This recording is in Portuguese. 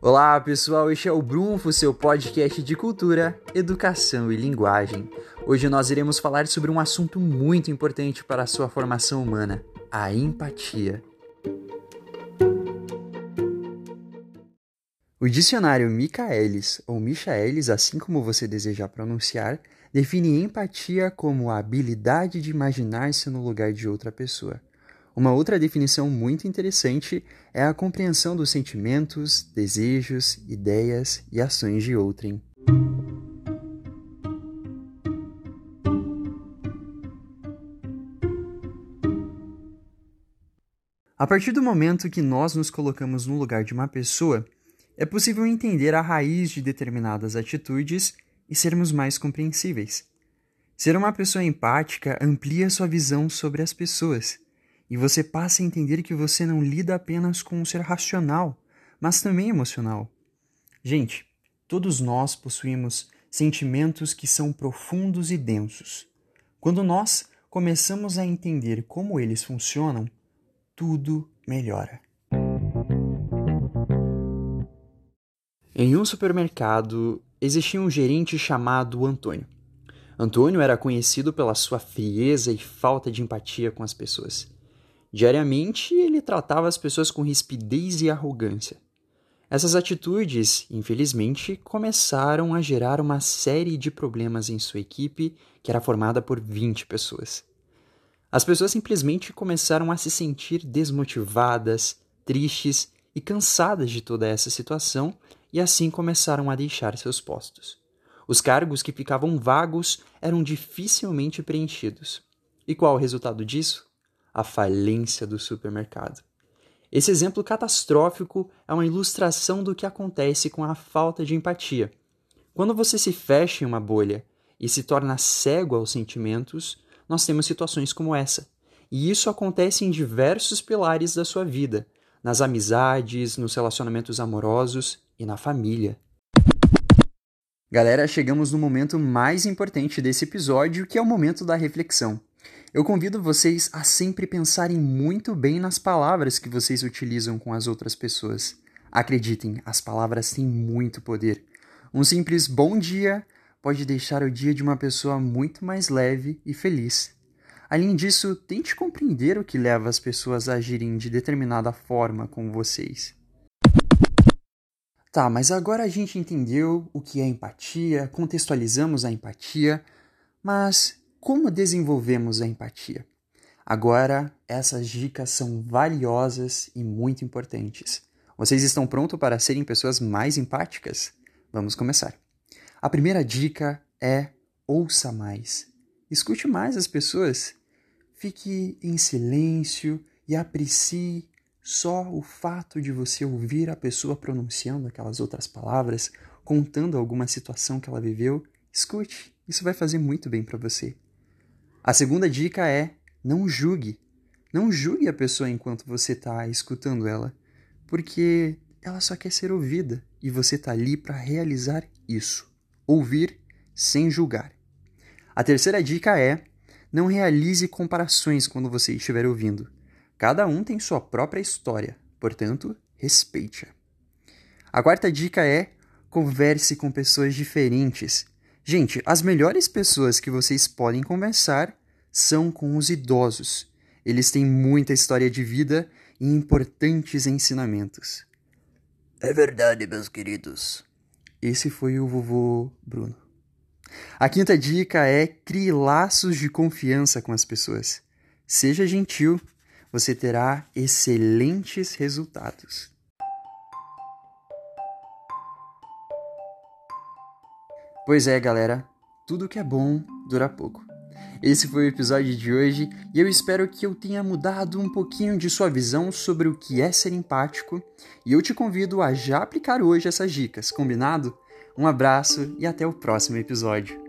Olá pessoal, este é o Brunfo, seu podcast de cultura, educação e linguagem. Hoje nós iremos falar sobre um assunto muito importante para a sua formação humana: a empatia. O dicionário Michaelis, ou Michaelis, assim como você desejar pronunciar, define empatia como a habilidade de imaginar-se no lugar de outra pessoa. Uma outra definição muito interessante é a compreensão dos sentimentos, desejos, ideias e ações de outrem. A partir do momento que nós nos colocamos no lugar de uma pessoa, é possível entender a raiz de determinadas atitudes e sermos mais compreensíveis. Ser uma pessoa empática amplia sua visão sobre as pessoas e você passa a entender que você não lida apenas com um ser racional, mas também emocional. Gente, todos nós possuímos sentimentos que são profundos e densos. Quando nós começamos a entender como eles funcionam, tudo melhora. Em um supermercado existia um gerente chamado Antônio. Antônio era conhecido pela sua frieza e falta de empatia com as pessoas. Diariamente, ele tratava as pessoas com rispidez e arrogância. Essas atitudes, infelizmente, começaram a gerar uma série de problemas em sua equipe, que era formada por 20 pessoas. As pessoas simplesmente começaram a se sentir desmotivadas, tristes e cansadas de toda essa situação e assim começaram a deixar seus postos. Os cargos que ficavam vagos eram dificilmente preenchidos. E qual o resultado disso? A falência do supermercado. Esse exemplo catastrófico é uma ilustração do que acontece com a falta de empatia. Quando você se fecha em uma bolha e se torna cego aos sentimentos, nós temos situações como essa. E isso acontece em diversos pilares da sua vida, nas amizades, nos relacionamentos amorosos e na família. Galera, chegamos no momento mais importante desse episódio, que é o momento da reflexão. Eu convido vocês a sempre pensarem muito bem nas palavras que vocês utilizam com as outras pessoas. Acreditem, as palavras têm muito poder. Um simples bom dia pode deixar o dia de uma pessoa muito mais leve e feliz. Além disso, tente compreender o que leva as pessoas a agirem de determinada forma com vocês. Tá, mas agora a gente entendeu o que é empatia, contextualizamos a empatia, mas como desenvolvemos a empatia? Agora, essas dicas são valiosas e muito importantes. Vocês estão prontos para serem pessoas mais empáticas? Vamos começar. A primeira dica é ouça mais. Escute mais as pessoas. Fique em silêncio e aprecie só o fato de você ouvir a pessoa pronunciando aquelas outras palavras, contando alguma situação que ela viveu. Escute, isso vai fazer muito bem para você. A segunda dica é não julgue. Não julgue a pessoa enquanto você está escutando ela, porque ela só quer ser ouvida e você está ali para realizar isso. Ouvir sem julgar. A terceira dica é não realize comparações quando você estiver ouvindo. Cada um tem sua própria história, portanto, respeite-a. A quarta dica é converse com pessoas diferentes. Gente, as melhores pessoas que vocês podem conversar são com os idosos. Eles têm muita história de vida e importantes ensinamentos. É verdade, meus queridos. Esse foi o vovô Bruno. A quinta dica é crie laços de confiança com as pessoas. Seja gentil, você terá excelentes resultados. Pois é, galera, tudo que é bom dura pouco. Esse foi o episódio de hoje e eu espero que eu tenha mudado um pouquinho de sua visão sobre o que é ser empático e eu te convido a já aplicar hoje essas dicas, combinado? Um abraço e até o próximo episódio.